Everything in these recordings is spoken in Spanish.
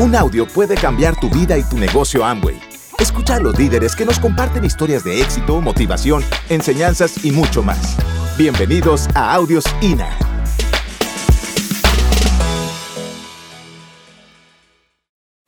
Un audio puede cambiar tu vida y tu negocio Amway. Escucha a los líderes que nos comparten historias de éxito, motivación, enseñanzas y mucho más. Bienvenidos a Audios INA.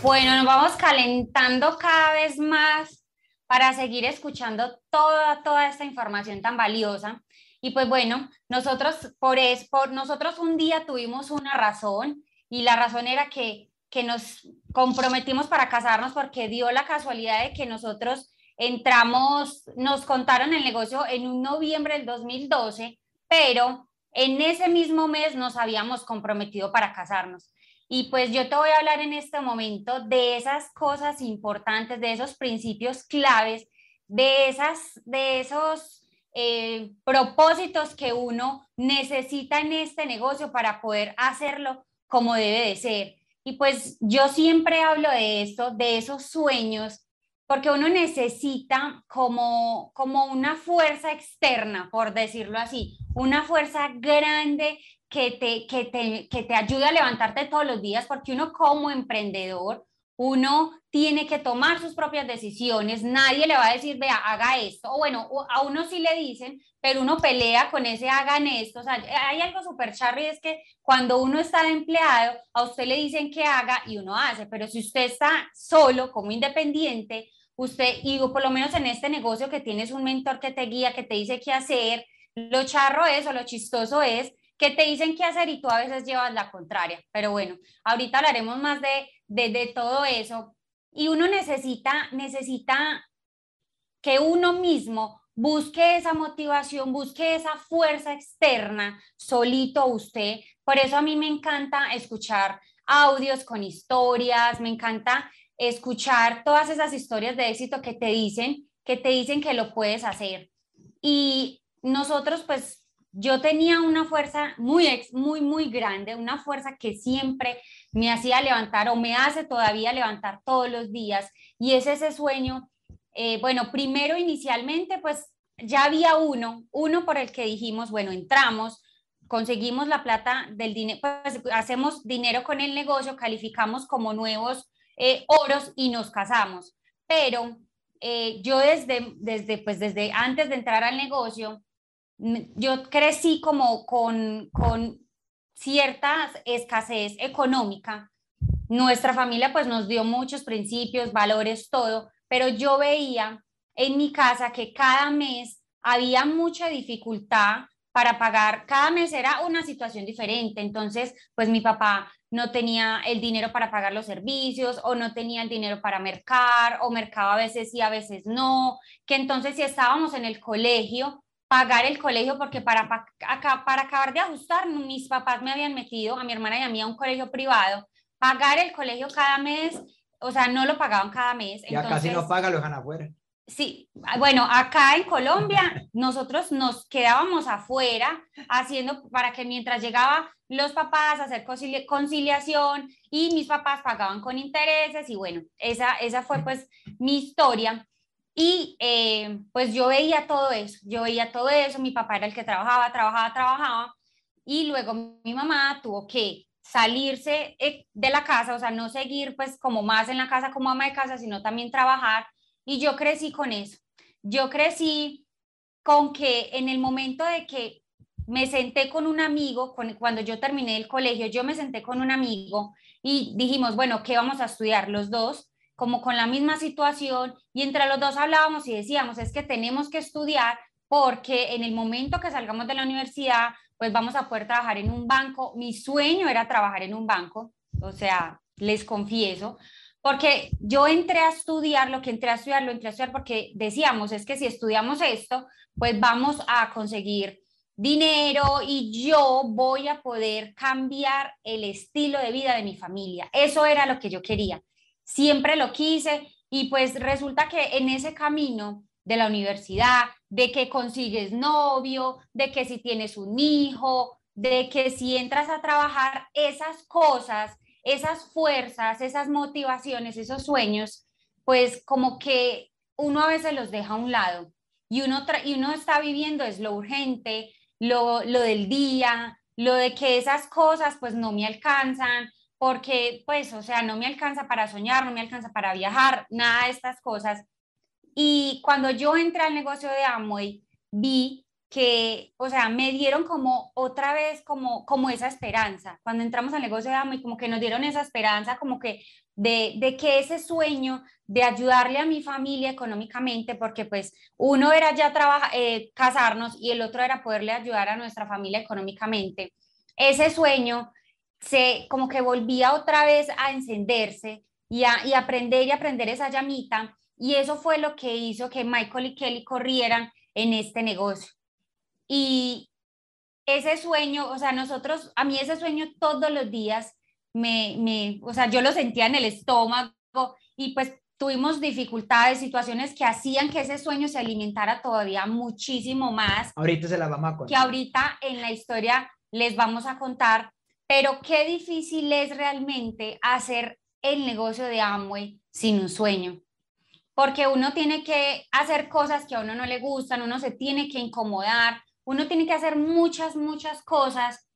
Bueno, nos vamos calentando cada vez más para seguir escuchando toda, toda esta información tan valiosa. Y pues bueno, nosotros por, es, por nosotros un día tuvimos una razón y la razón era que, que nos comprometimos para casarnos porque dio la casualidad de que nosotros entramos, nos contaron el negocio en un noviembre del 2012, pero en ese mismo mes nos habíamos comprometido para casarnos. Y pues yo te voy a hablar en este momento de esas cosas importantes, de esos principios claves, de, esas, de esos eh, propósitos que uno necesita en este negocio para poder hacerlo como debe de ser. Y pues yo siempre hablo de esto, de esos sueños, porque uno necesita como, como una fuerza externa, por decirlo así, una fuerza grande que te, que, te, que te ayude a levantarte todos los días, porque uno como emprendedor, uno tiene que tomar sus propias decisiones, nadie le va a decir, vea, haga esto, o bueno, a uno sí le dicen, pero uno pelea con ese hagan esto, o sea, hay algo súper charro y es que cuando uno está de empleado, a usted le dicen que haga y uno hace, pero si usted está solo como independiente, usted, y por lo menos en este negocio que tienes un mentor que te guía, que te dice qué hacer, lo charro es o lo chistoso es que te dicen qué hacer y tú a veces llevas la contraria. Pero bueno, ahorita hablaremos más de, de, todo eso. Y uno necesita, necesita que uno mismo busque esa motivación, busque esa fuerza externa solito usted. Por eso a mí me encanta escuchar audios con historias, me encanta escuchar todas esas historias de éxito que te dicen, que te dicen que lo puedes hacer. Y nosotros pues yo tenía una fuerza muy, muy, muy grande, una fuerza que siempre me hacía levantar o me hace todavía levantar todos los días. Y es ese sueño, eh, bueno, primero inicialmente, pues ya había uno, uno por el que dijimos, bueno, entramos, conseguimos la plata del dinero, pues hacemos dinero con el negocio, calificamos como nuevos eh, oros y nos casamos. Pero eh, yo desde, desde, pues desde antes de entrar al negocio, yo crecí como con, con cierta escasez económica. Nuestra familia pues nos dio muchos principios, valores, todo, pero yo veía en mi casa que cada mes había mucha dificultad para pagar, cada mes era una situación diferente, entonces pues mi papá no tenía el dinero para pagar los servicios o no tenía el dinero para mercar o mercaba a veces sí, a veces no, que entonces si estábamos en el colegio, pagar el colegio porque para, para, para acabar de ajustar, mis papás me habían metido a mi hermana y a mí a un colegio privado, pagar el colegio cada mes, o sea, no lo pagaban cada mes. Ya casi no paga, lo dejan afuera. Sí, bueno, acá en Colombia nosotros nos quedábamos afuera haciendo para que mientras llegaba los papás a hacer conciliación y mis papás pagaban con intereses y bueno, esa, esa fue pues mi historia. Y eh, pues yo veía todo eso, yo veía todo eso, mi papá era el que trabajaba, trabajaba, trabajaba, y luego mi mamá tuvo que salirse eh, de la casa, o sea, no seguir pues como más en la casa como ama de casa, sino también trabajar, y yo crecí con eso. Yo crecí con que en el momento de que me senté con un amigo, cuando yo terminé el colegio, yo me senté con un amigo y dijimos, bueno, ¿qué vamos a estudiar los dos? Como con la misma situación y entre los dos hablábamos y decíamos, es que tenemos que estudiar porque en el momento que salgamos de la universidad, pues vamos a poder trabajar en un banco. Mi sueño era trabajar en un banco, o sea, les confieso, porque yo entré a estudiar, lo que entré a estudiar, lo entré a estudiar porque decíamos, es que si estudiamos esto, pues vamos a conseguir dinero y yo voy a poder cambiar el estilo de vida de mi familia. Eso era lo que yo quería siempre lo quise y pues resulta que en ese camino de la universidad, de que consigues novio, de que si tienes un hijo, de que si entras a trabajar, esas cosas, esas fuerzas, esas motivaciones, esos sueños, pues como que uno a veces los deja a un lado y uno, y uno está viviendo es lo urgente, lo, lo del día, lo de que esas cosas pues no me alcanzan, porque pues, o sea, no me alcanza para soñar, no me alcanza para viajar, nada de estas cosas. Y cuando yo entré al negocio de Amway, vi que, o sea, me dieron como otra vez como, como esa esperanza. Cuando entramos al negocio de Amway, como que nos dieron esa esperanza, como que de, de, que ese sueño de ayudarle a mi familia económicamente, porque pues uno era ya trabajar, eh, casarnos y el otro era poderle ayudar a nuestra familia económicamente. Ese sueño se como que volvía otra vez a encenderse y, a, y aprender y aprender esa llamita. Y eso fue lo que hizo que Michael y Kelly corrieran en este negocio. Y ese sueño, o sea, nosotros, a mí ese sueño todos los días me, me, o sea, yo lo sentía en el estómago y pues tuvimos dificultades, situaciones que hacían que ese sueño se alimentara todavía muchísimo más. Ahorita se la vamos a contar. Que ahorita en la historia les vamos a contar, pero qué difícil es realmente hacer el negocio de Amway sin un sueño. Porque uno tiene que hacer cosas que a uno no le gustan, uno se tiene que incomodar, uno tiene que hacer muchas, muchas cosas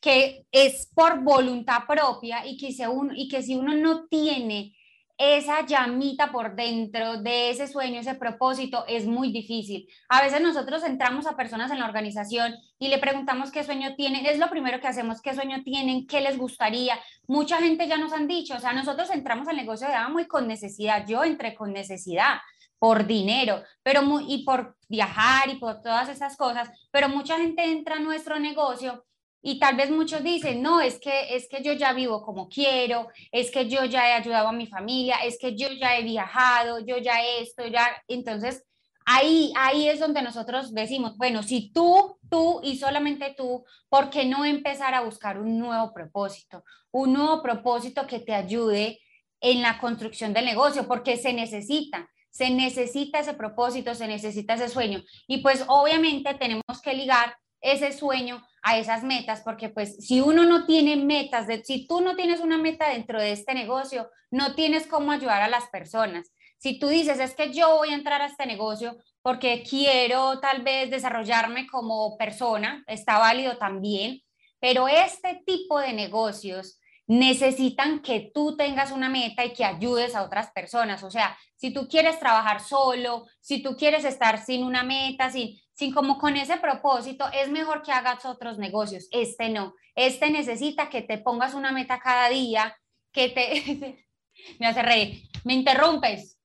que es por voluntad propia y que, si uno, y que si uno no tiene esa llamita por dentro de ese sueño, ese propósito, es muy difícil. A veces nosotros entramos a personas en la organización y le preguntamos qué sueño tienen, es lo primero que hacemos, qué sueño tienen, qué les gustaría. Mucha gente ya nos han dicho, o sea, nosotros entramos al negocio de Amo y con necesidad, yo entré con necesidad por dinero, pero muy, y por viajar y por todas esas cosas, pero mucha gente entra a nuestro negocio y tal vez muchos dicen, no, es que, es que yo ya vivo como quiero, es que yo ya he ayudado a mi familia, es que yo ya he viajado, yo ya esto, ya. Entonces, ahí, ahí es donde nosotros decimos, bueno, si tú, tú y solamente tú, ¿por qué no empezar a buscar un nuevo propósito? Un nuevo propósito que te ayude en la construcción del negocio, porque se necesita, se necesita ese propósito, se necesita ese sueño. Y pues obviamente tenemos que ligar ese sueño a esas metas, porque pues si uno no tiene metas, de, si tú no tienes una meta dentro de este negocio, no tienes cómo ayudar a las personas. Si tú dices, es que yo voy a entrar a este negocio porque quiero tal vez desarrollarme como persona, está válido también, pero este tipo de negocios necesitan que tú tengas una meta y que ayudes a otras personas. O sea, si tú quieres trabajar solo, si tú quieres estar sin una meta, sin, sin como con ese propósito, es mejor que hagas otros negocios. Este no. Este necesita que te pongas una meta cada día, que te... me hace reír. Me interrumpes.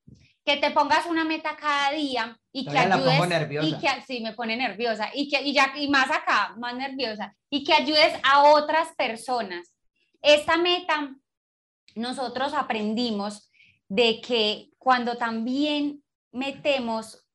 Que te pongas una meta cada día y que ayudes. nerviosa. Y que, sí, me pone nerviosa. Y, que, y, ya, y más acá, más nerviosa. Y que ayudes a otras personas. Esta meta, nosotros aprendimos de que cuando también metemos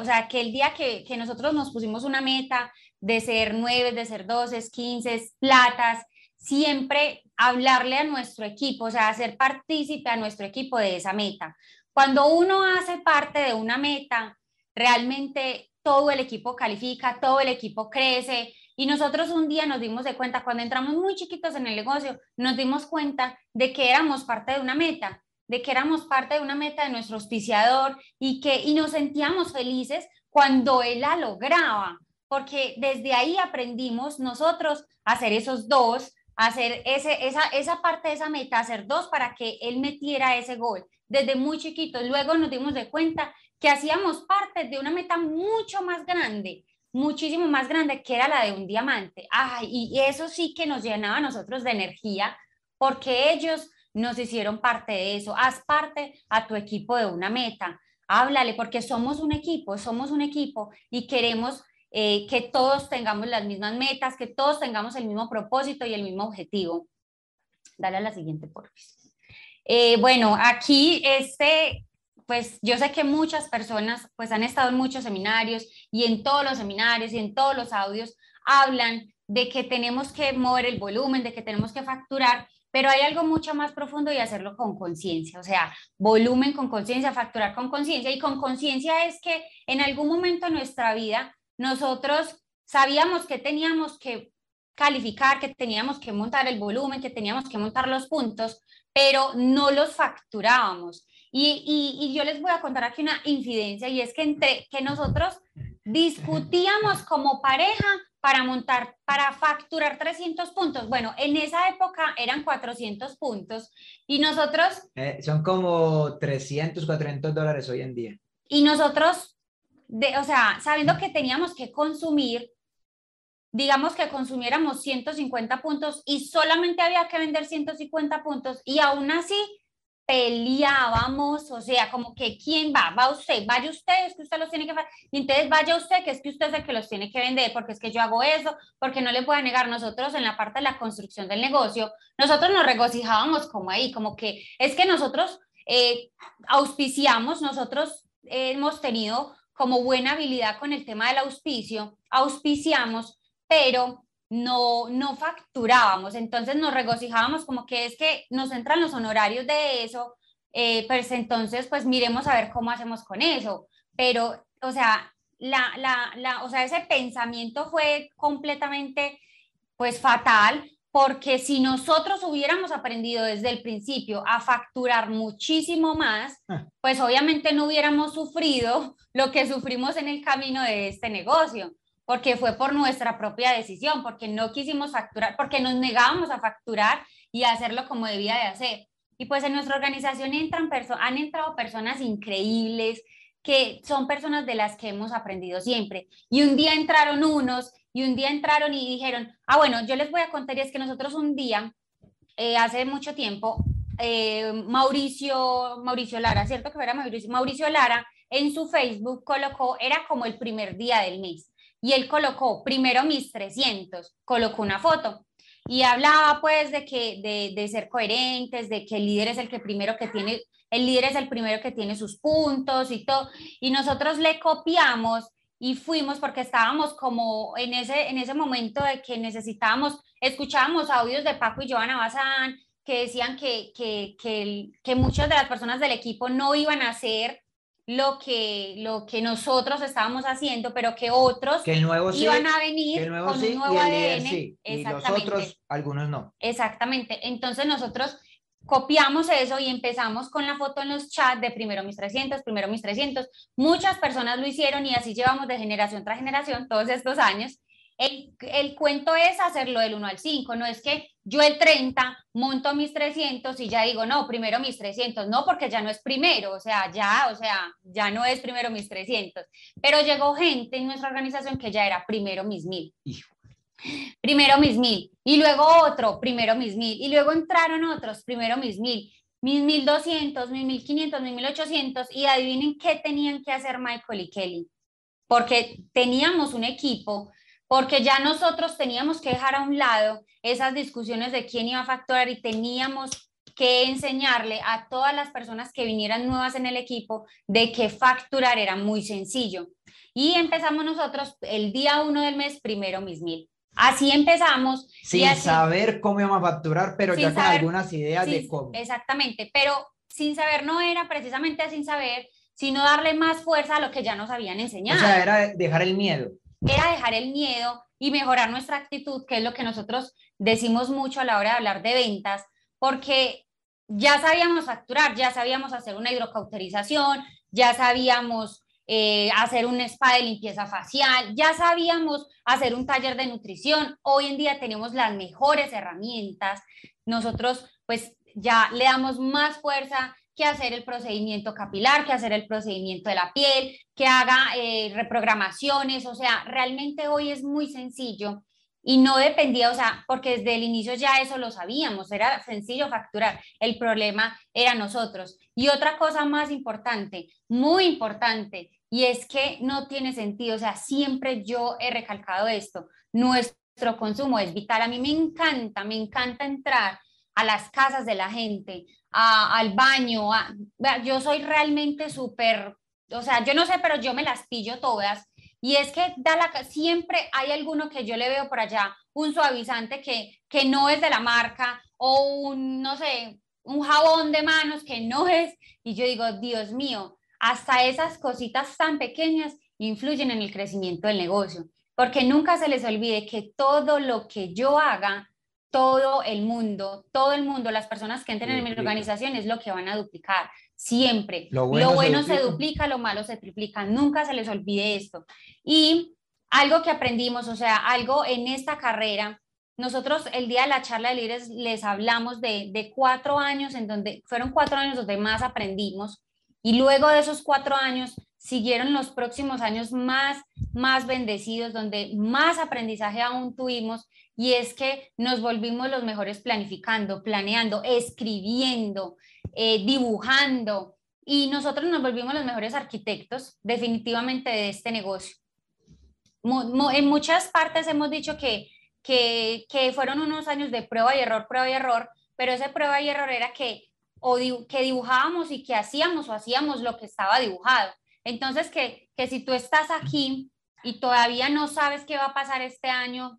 o sea, que el día que, que, nosotros nos pusimos una meta de ser nueve, de ser doce, quince, platas, siempre hablarle a nuestro equipo, o sea, hacer partícipe a nuestro equipo de esa meta. Cuando uno hace parte de una meta, realmente todo el equipo califica, todo el equipo crece. Y nosotros un día nos dimos cuenta, cuando entramos muy chiquitos en el negocio, nos dimos cuenta de que éramos parte de una meta de que éramos parte de una meta de nuestro auspiciador y que y nos sentíamos felices cuando él la lograba, porque desde ahí aprendimos nosotros hacer esos dos, hacer ese, esa, esa parte de esa meta, hacer dos para que él metiera ese gol desde muy chiquitos. Luego nos dimos de cuenta que hacíamos parte de una meta mucho más grande, muchísimo más grande, que era la de un diamante. Ay, y eso sí que nos llenaba a nosotros de energía, porque ellos nos hicieron parte de eso. Haz parte a tu equipo de una meta. Háblale, porque somos un equipo, somos un equipo y queremos eh, que todos tengamos las mismas metas, que todos tengamos el mismo propósito y el mismo objetivo. Dale a la siguiente, por eh, bueno, aquí este, pues yo sé que muchas personas pues han estado en muchos seminarios y en todos los seminarios y en todos los audios hablan de que tenemos que mover el volumen, de que tenemos que facturar, pero hay algo mucho más profundo y hacerlo con conciencia, o sea, volumen con conciencia, facturar con conciencia. Y con conciencia es que en algún momento de nuestra vida nosotros sabíamos que teníamos que calificar, que teníamos que montar el volumen, que teníamos que montar los puntos, pero no los facturábamos. Y, y, yo les voy a contar aquí una infidencia y es que entre que nosotros discutíamos como pareja para montar, para facturar 300 puntos. Bueno, en esa época eran 400 puntos y nosotros... Eh, son como 300, 400 dólares hoy en día. Y nosotros, de, o sea, sabiendo que teníamos que consumir, digamos que consumiéramos 150 puntos y solamente había que vender 150 puntos y aún así peleábamos, o sea, como que quién va, va usted, vaya usted, es que usted los tiene que y entonces vaya usted, que es que usted es el que los tiene que vender, porque es que yo hago eso, porque no le puedo negar nosotros en la parte de la construcción del negocio, nosotros nos regocijábamos como ahí, como que es que nosotros eh, auspiciamos, nosotros hemos tenido como buena habilidad con el tema del auspicio, auspiciamos, pero no, no facturábamos, entonces nos regocijábamos como que es que nos entran los honorarios de eso, eh, pues entonces pues miremos a ver cómo hacemos con eso, pero o sea, la, la, la, o sea, ese pensamiento fue completamente pues fatal porque si nosotros hubiéramos aprendido desde el principio a facturar muchísimo más, ah. pues obviamente no hubiéramos sufrido lo que sufrimos en el camino de este negocio porque fue por nuestra propia decisión, porque no quisimos facturar, porque nos negábamos a facturar y a hacerlo como debía de hacer. Y pues en nuestra organización entran han entrado personas increíbles, que son personas de las que hemos aprendido siempre. Y un día entraron unos y un día entraron y dijeron, ah, bueno, yo les voy a contar y es que nosotros un día, eh, hace mucho tiempo, eh, Mauricio, Mauricio Lara, ¿cierto que era Mauricio? Mauricio Lara en su Facebook colocó, era como el primer día del mes y él colocó primero mis 300, colocó una foto. Y hablaba pues de que de, de, ser coherentes, de que el líder es el que primero que tiene, el líder es el primero que tiene sus puntos y todo, y nosotros le copiamos y fuimos porque estábamos como en ese, en ese momento de que necesitábamos, escuchábamos audios de Paco y Joana Bazán que decían que, que, que, que muchas de las personas del equipo no iban a hacer lo que, lo que nosotros estábamos haciendo, pero que otros que el nuevo iban a venir con un nuevo ADN. Sí, y los otros, algunos no. Exactamente. Entonces nosotros copiamos eso y empezamos con la foto en los chats de primero mis 300, primero mis 300. Muchas personas lo hicieron y así llevamos de generación tras generación todos estos años. El, el, cuento es hacerlo del 1 al 5, no es que yo el 30 monto mis 300 y ya digo, no, primero mis 300, no, porque ya no es primero, o sea, ya, o sea, ya no es primero mis 300, pero llegó gente en nuestra organización que ya era primero mis 1000. Primero mis 1000 y luego otro, primero mis 1000 y luego entraron otros, primero mis 1000 mis 1200, mis 1500, mis 1800 y adivinen qué tenían que hacer Michael y Kelly, porque teníamos un equipo porque ya nosotros teníamos que dejar a un lado esas discusiones de quién iba a facturar y teníamos que enseñarle a todas las personas que vinieran nuevas en el equipo de que facturar era muy sencillo. Y empezamos nosotros el día uno del mes, primero mis mil. Así empezamos. Sin saber cómo íbamos a facturar, pero ya con algunas ideas de cómo. Exactamente, pero sin saber no era precisamente sin saber, sino darle más fuerza a lo que ya nos habían enseñado. O sea, era dejar el miedo era dejar el miedo y mejorar nuestra actitud, que es lo que nosotros decimos mucho a la hora de hablar de ventas, porque ya sabíamos facturar, ya sabíamos hacer una hidrocauterización, ya sabíamos eh, hacer un spa de limpieza facial, ya sabíamos hacer un taller de nutrición. Hoy en día tenemos las mejores herramientas. Nosotros pues ya le damos más fuerza que hacer el procedimiento capilar, que hacer el procedimiento de la piel, que haga eh, reprogramaciones, o sea, realmente hoy es muy sencillo y no dependía, o sea, porque desde el inicio ya eso lo sabíamos, era sencillo facturar, el problema era nosotros. Y otra cosa más importante, muy importante, y es que no tiene sentido, o sea, siempre yo he recalcado esto, nuestro consumo es vital, a mí me encanta, me encanta entrar a las casas de la gente, al baño. yo soy realmente súper, o sea, yo no sé, pero yo me las pillo todas. Y es que da siempre hay alguno que yo le veo por allá, un suavizante que, que no es de la marca o un, no sé, un jabón de manos que no es. Y yo digo, Dios mío, hasta esas cositas tan pequeñas influyen en el crecimiento del negocio. Porque nunca se les olvide que todo lo que yo haga todo el mundo, todo el mundo, las personas que entren en mi organización es lo que van a duplicar, siempre. Lo bueno, se, duplica. lo malo se triplica, nunca se les olvide esto. Y algo que aprendimos, o sea, algo en esta carrera. Nosotros el día de la charla de líderes les hablamos de, de cuatro años en donde fueron cuatro años donde más aprendimos y luego de esos cuatro años siguieron los próximos años más, más bendecidos, donde más aprendizaje aún tuvimos, y es que nos volvimos los mejores planificando, planeando, escribiendo, eh, dibujando, y nosotros nos volvimos los mejores arquitectos definitivamente de este negocio. En muchas partes hemos dicho que, que, que fueron unos años de prueba y error, prueba y error, pero ese prueba y error era que o que dibujábamos y que hacíamos o hacíamos lo que estaba dibujado. Entonces, que, que si tú estás aquí y todavía no sabes qué va a pasar este año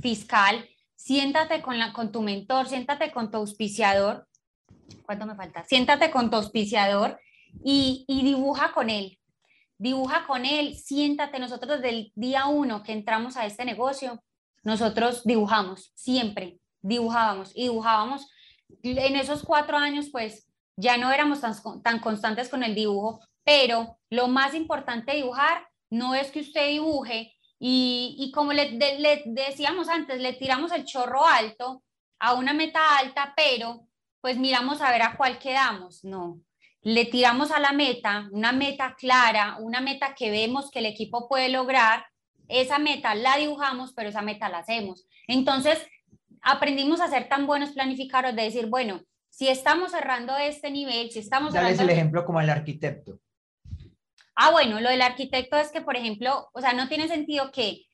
fiscal, siéntate con, la, con tu mentor, siéntate con tu auspiciador. ¿Cuánto me falta? Siéntate con tu auspiciador y, y dibuja con él. Dibuja con él, siéntate. Nosotros desde el día uno que entramos a este negocio, nosotros dibujamos, siempre dibujábamos y dibujábamos. En esos cuatro años, pues ya no éramos tan, tan constantes con el dibujo, pero lo más importante de dibujar no es que usted dibuje y, como le, le, decíamos antes, le tiramos el chorro alto a una meta alta, pero pues miramos a ver a cuál quedamos. No, le tiramos a la meta, una meta clara, una meta que vemos que el equipo puede lograr. Esa meta la dibujamos, pero esa meta la hacemos. Entonces, aprendimos a ser tan buenos planificadores de decir, bueno, si estamos cerrando este nivel, si estamos... Dale el ejemplo como el arquitecto. Ah, bueno, lo del arquitecto es que, por ejemplo, o sea, no tiene sentido que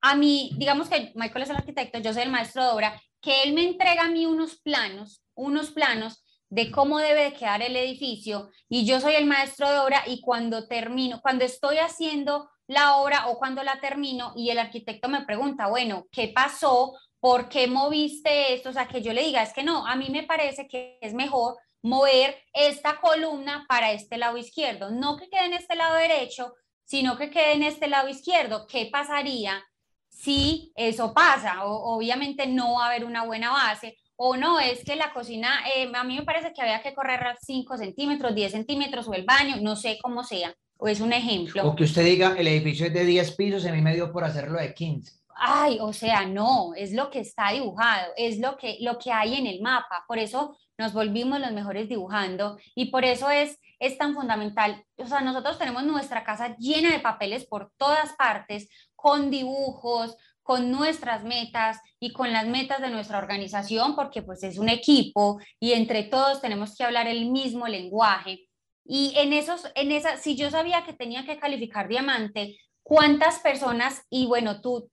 a mí, digamos que Michael es el arquitecto, yo soy el maestro de obra, que él me entrega a mí unos planos, unos planos de cómo debe de quedar el edificio y yo soy el maestro de obra y cuando termino, cuando estoy haciendo la obra o cuando la termino y el arquitecto me pregunta, bueno, ¿qué pasó? ¿Por qué moviste esto? O sea, que yo le diga, es que no, a mí me parece que es mejor mover esta columna para este lado izquierdo, no que quede en este lado derecho, sino que quede en este lado izquierdo. ¿Qué pasaría si eso pasa? Obviamente no va a haber una buena base. O no, es que la cocina, eh, a mí me parece que había que correr 5 centímetros, 10 centímetros o el baño, no sé cómo sea. O es un ejemplo. O que usted diga, el edificio es de 10 pisos, en mí me dio por hacerlo de 15 ay, o sea, no, es lo que está dibujado, es lo que, lo que hay en el mapa. Por eso nos volvimos los mejores dibujando y por eso es, es tan fundamental. O sea, nosotros tenemos nuestra casa llena de papeles por todas partes, con dibujos, con nuestras metas y con las metas de nuestra organización, porque pues es un equipo y entre todos tenemos que hablar el mismo lenguaje. Y en esos, en esa, si yo sabía que tenía que calificar diamante, ¿cuántas personas, y bueno, tú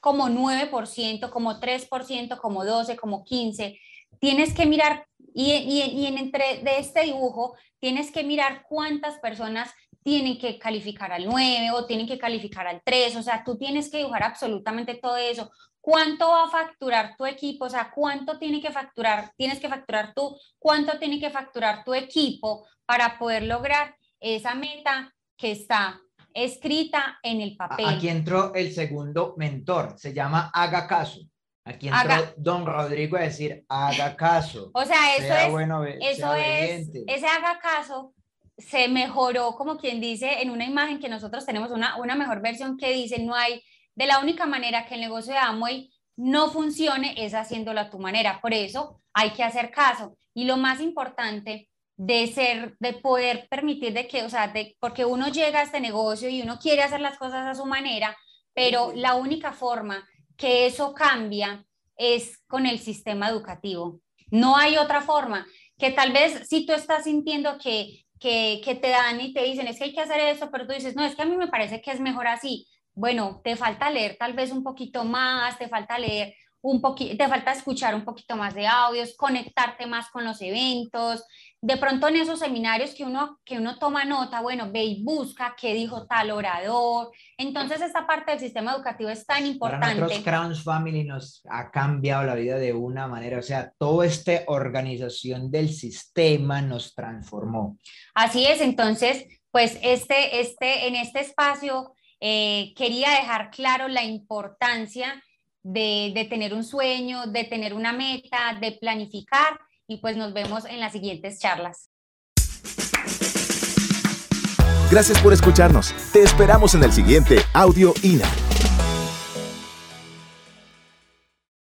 como 9%, como 3%, como 12%, como 15%, tienes que mirar y, en entre de este dibujo tienes que mirar cuántas personas tienen que calificar al 9 o tienen que calificar al 3, o sea, tú tienes que dibujar absolutamente todo eso. ¿Cuánto va a facturar tu equipo? O sea, ¿cuánto tiene que facturar? Tienes que facturar tú, ¿cuánto tiene que facturar tu equipo para poder lograr esa meta que está escrita en el papel? Aquí entró el segundo mentor, se llama Haga Caso. Aquí entró don Rodrigo a decir, haga caso. O sea, eso es, bueno, eso es, ese haga caso se mejoró, como quien dice, en una imagen que nosotros tenemos una, una mejor versión que dice, no hay, de la única manera que el negocio de Amway no funcione es haciéndolo a tu manera. Por eso hay que hacer caso. Y lo más importante de ser, de poder permitir de que, o sea, de, porque uno llega a este negocio y uno quiere hacer las cosas a su manera, pero la única forma que eso cambia es con el sistema educativo. No hay otra forma, que tal vez si tú estás sintiendo que, que, que te dan y te dicen, es que hay que hacer eso, pero tú dices, no, es que a mí me parece que es mejor así. Bueno, te falta leer tal vez un poquito más, te falta leer un poquito, te falta escuchar un poquito más de audios, conectarte más con los eventos, de pronto en esos seminarios que uno, que uno toma nota, bueno, ve y busca qué dijo tal orador. Entonces, esta parte del sistema educativo es tan importante. Para nosotros, Crowns Family nos ha cambiado la vida de una manera, o sea, toda esta organización del sistema nos transformó. Así es, entonces, pues este, este, en este espacio eh, quería dejar claro la importancia de, tener un sueño, de tener una meta, de planificar y pues nos vemos en las siguientes charlas. Gracias por escucharnos. Te esperamos en el siguiente Audio INA.